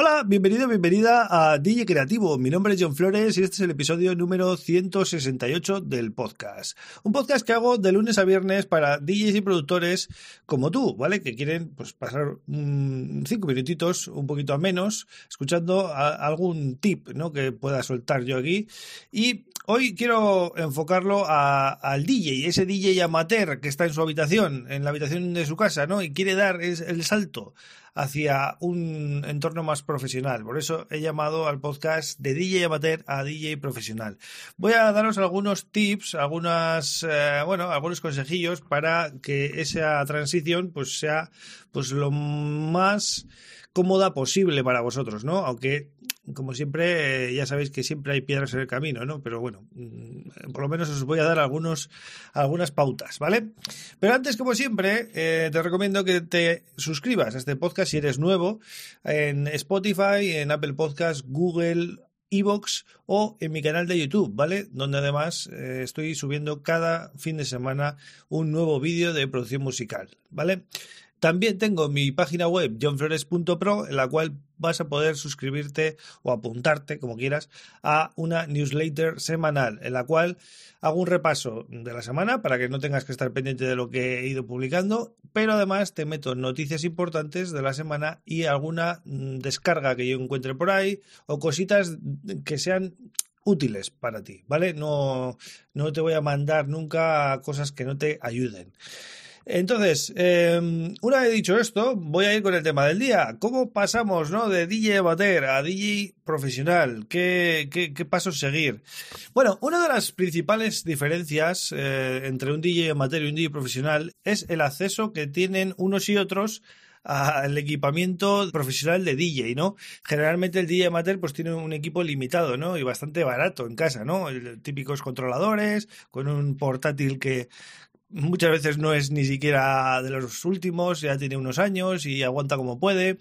Hola, bienvenido, bienvenida a DJ Creativo. Mi nombre es John Flores y este es el episodio número 168 del podcast. Un podcast que hago de lunes a viernes para DJs y productores como tú, ¿vale? Que quieren pues pasar cinco minutitos, un poquito a menos, escuchando algún tip, ¿no? Que pueda soltar yo aquí. Y hoy quiero enfocarlo al DJ, ese DJ amateur que está en su habitación, en la habitación de su casa, ¿no? Y quiere dar el salto hacia un entorno más profesional. Por eso he llamado al podcast de DJ amateur a DJ profesional. Voy a daros algunos tips, algunas, eh, bueno, algunos consejillos para que esa transición pues sea pues lo más cómoda posible para vosotros, ¿no? Aunque como siempre, eh, ya sabéis que siempre hay piedras en el camino, ¿no? Pero bueno, mm, por lo menos os voy a dar algunos, algunas pautas, ¿vale? Pero antes, como siempre, eh, te recomiendo que te suscribas a este podcast si eres nuevo en Spotify, en Apple Podcasts, Google, Evox o en mi canal de YouTube, ¿vale? Donde además eh, estoy subiendo cada fin de semana un nuevo vídeo de producción musical, ¿vale? También tengo mi página web johnflores.pro en la cual vas a poder suscribirte o apuntarte, como quieras, a una newsletter semanal en la cual hago un repaso de la semana para que no tengas que estar pendiente de lo que he ido publicando, pero además te meto noticias importantes de la semana y alguna mm, descarga que yo encuentre por ahí o cositas que sean útiles para ti, ¿vale? No, no te voy a mandar nunca cosas que no te ayuden. Entonces, em, una vez dicho esto, voy a ir con el tema del día. ¿Cómo pasamos ¿no? de DJ amateur a DJ profesional? ¿Qué, qué, pasos seguir? Bueno, una de las principales diferencias eh, entre un DJ amateur y un DJ profesional es el acceso que tienen unos y otros al equipamiento profesional de DJ, ¿no? Generalmente el DJ amateur pues tiene un equipo limitado, ¿no? Y bastante barato en casa, ¿no? típicos controladores, con un portátil que, muchas veces no es ni siquiera de los últimos, ya tiene unos años y aguanta como puede.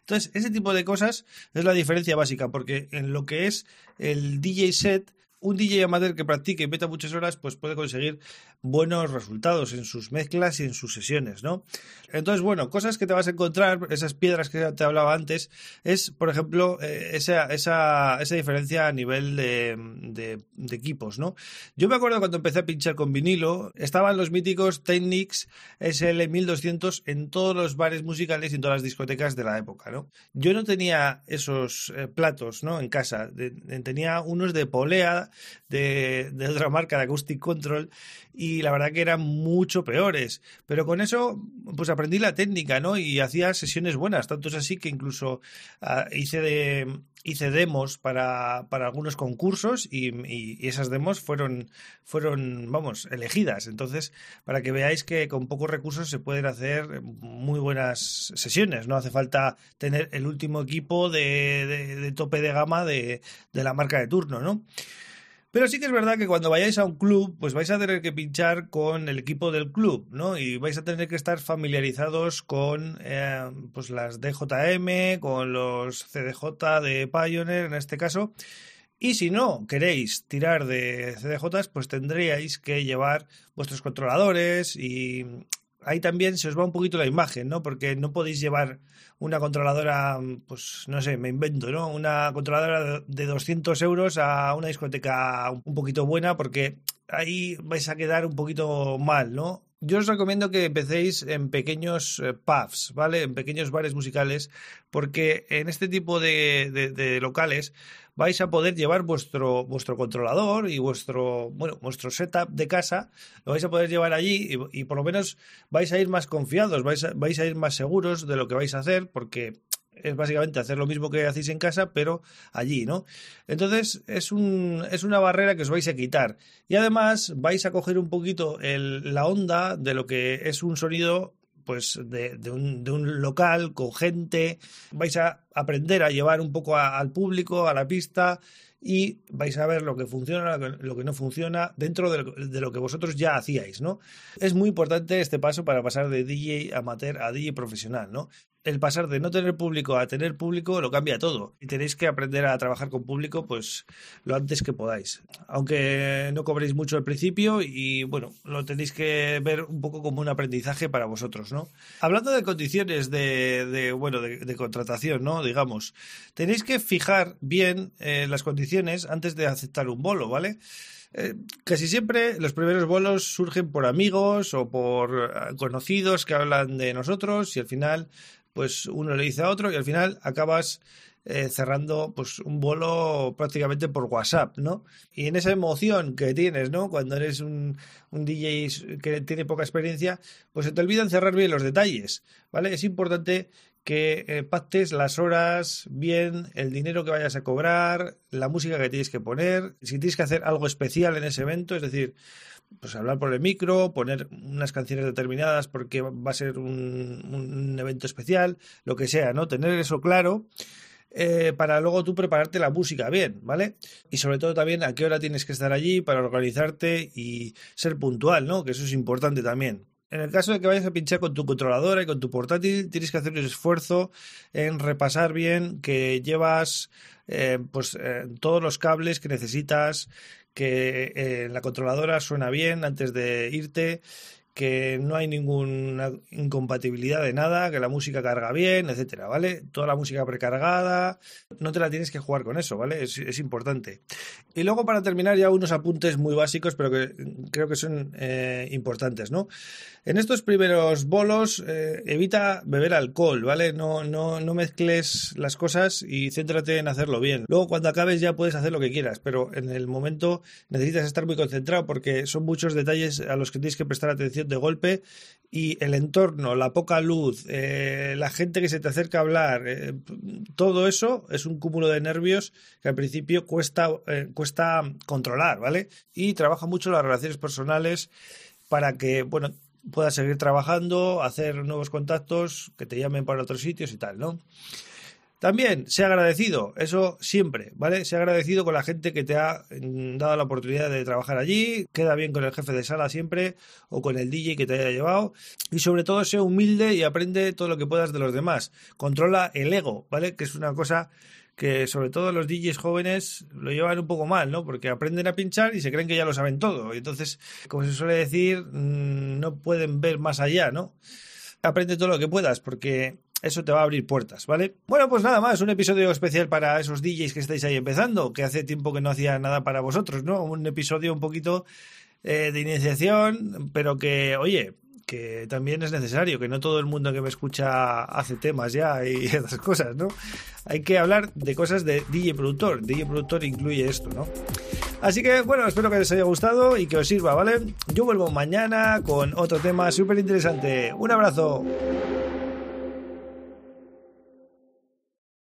Entonces, ese tipo de cosas es la diferencia básica, porque en lo que es el DJ set, un DJ amateur que practique y meta muchas horas, pues puede conseguir buenos resultados en sus mezclas y en sus sesiones, ¿no? Entonces, bueno, cosas que te vas a encontrar, esas piedras que te hablaba antes, es, por ejemplo, eh, esa, esa, esa, diferencia a nivel de, de, equipos, ¿no? Yo me acuerdo cuando empecé a pinchar con vinilo, estaban los míticos Technics SL1200 en todos los bares musicales y en todas las discotecas de la época, ¿no? Yo no tenía esos eh, platos, ¿no? En casa, tenía unos de polea, de, otra marca, de Acoustic Control, y la verdad que eran mucho peores. Pero con eso, pues aprendí la técnica, ¿no? Y hacía sesiones buenas. Tanto es así que incluso ah, hice de hice demos para, para algunos concursos y, esas demos fueron, fueron, vamos, elegidas. Entonces, para que veáis que con pocos recursos se pueden hacer muy buenas sesiones. No hace falta tener el último equipo de, de, de tope de gama de, de la marca de turno, ¿no? Pero sí que es verdad que cuando vayáis a un club, pues vais a tener que pinchar con el equipo del club, ¿no? Y vais a tener que estar familiarizados con eh, pues las DJM, con los CDJ de Pioneer en este caso. Y si no queréis tirar de CDJs, pues tendríais que llevar vuestros controladores y ahí también se os va un poquito la imagen, ¿no? Porque no podéis llevar una controladora, pues no sé, me invento, ¿no? Una controladora de 200 euros a una discoteca un poquito buena porque ahí vais a quedar un poquito mal, ¿no? Yo os recomiendo que empecéis en pequeños eh, pubs, ¿vale? En pequeños bares musicales, porque en este tipo de, de locales vais a poder llevar vuestro, vuestro controlador y vuestro, bueno, vuestro setup de casa, lo vais a poder llevar allí y, por lo menos vais a ir más confiados, vais a, vais a ir más seguros de lo que vais a hacer porque es básicamente hacer lo mismo que hacéis en casa, pero allí, ¿no? Entonces es, un, es una barrera que os vais a quitar. Y además vais a coger un poquito el, la onda de lo que es un sonido pues de, de, un, de un local con gente, vais a aprender a llevar un poco al público, a la pista, y vais a ver lo que funciona, lo que no funciona dentro de lo que vosotros ya hacíais, ¿no? Es muy importante este paso para pasar de DJ amateur a DJ profesional, ¿no? el pasar de no tener público a tener público lo cambia todo. Y tenéis que aprender a trabajar con público pues lo antes que podáis. Aunque no cobréis mucho al principio y bueno, lo tenéis que ver un poco como un aprendizaje para vosotros, ¿no? Hablando de condiciones de, bueno, de, contratación, ¿no? Digamos, tenéis que fijar bien eh, las condiciones antes de aceptar un bolo, ¿vale? Eh, casi siempre los primeros bolos surgen por amigos o por eh, conocidos que hablan de nosotros y al final pues uno le dice a otro y al final acabas cerrando pues un bolo prácticamente por WhatsApp, ¿no? Y en esa emoción que tienes, ¿no? Cuando eres un, un DJ que tiene poca experiencia, pues se te olvidan cerrar bien los detalles, ¿vale? Es importante que eh, pactes las horas bien, el dinero que vayas a cobrar, la música que tienes que poner, si tienes que hacer algo especial en ese evento, es decir, pues hablar por el micro, poner unas canciones determinadas porque va a ser un, evento especial, lo que sea, ¿no? Tener eso claro. Eh, para luego tú prepararte la música bien, ¿vale? Y sobre todo también a qué hora tienes que estar allí para organizarte y ser puntual, ¿no? Que eso es importante también. En el caso de que vayas a pinchar con tu controladora y con tu portátil, tienes que hacer un esfuerzo en repasar bien que llevas eh, pues eh, todos los cables que necesitas, que eh, la controladora suena bien antes de irte, que no hay ninguna incompatibilidad de nada, que la música carga bien, etcétera, ¿vale? Toda la música precargada, no te la tienes que jugar con eso, ¿vale? Es, importante. Y luego para terminar ya unos apuntes muy básicos, pero que creo que son eh, importantes, ¿no? En estos primeros bolos eh, evita beber alcohol, ¿vale? No, no, no mezcles las cosas y céntrate en hacerlo bien. Luego cuando acabes ya puedes hacer lo que quieras, pero en el momento necesitas estar muy concentrado porque son muchos detalles a los que tienes que prestar atención de golpe y el entorno, la poca luz, eh, la gente que se te acerca a hablar, eh, todo eso es un cúmulo de nervios que al principio cuesta, cuesta controlar, ¿vale? Y trabaja mucho las relaciones personales para que, bueno, puedas seguir trabajando, hacer nuevos contactos, que te llamen para otros sitios y tal, ¿no? También, sea agradecido, eso siempre, ¿vale? Sea agradecido con la gente que te ha mm, dado la oportunidad de trabajar allí, queda bien con el jefe de sala siempre, o con el DJ que te haya llevado, y sobre todo, sea humilde y aprende todo lo que puedas de los demás. Controla el ego, ¿vale? Que es una cosa que sobre todo los DJs jóvenes lo llevan un poco mal, ¿no? Porque aprenden a pinchar y se creen que ya lo saben todo. Y entonces, como se suele decir, mm, no pueden ver más allá, ¿no? Aprende todo lo que puedas, porque eso te va a abrir puertas, ¿vale? Bueno, pues nada más, un episodio especial para esos DJs que estáis ahí empezando, que hace tiempo que no hacía nada para vosotros, ¿no? Un episodio un poquito eh, de iniciación, pero que, oye, que también es necesario, que no todo el mundo que me escucha hace temas ya y esas cosas, ¿no? Hay que hablar de cosas de DJ productor. DJ productor incluye esto, ¿no? Así que bueno, espero que les haya gustado y que os sirva, ¿vale? Yo vuelvo mañana con otro tema súper interesante. Un abrazo.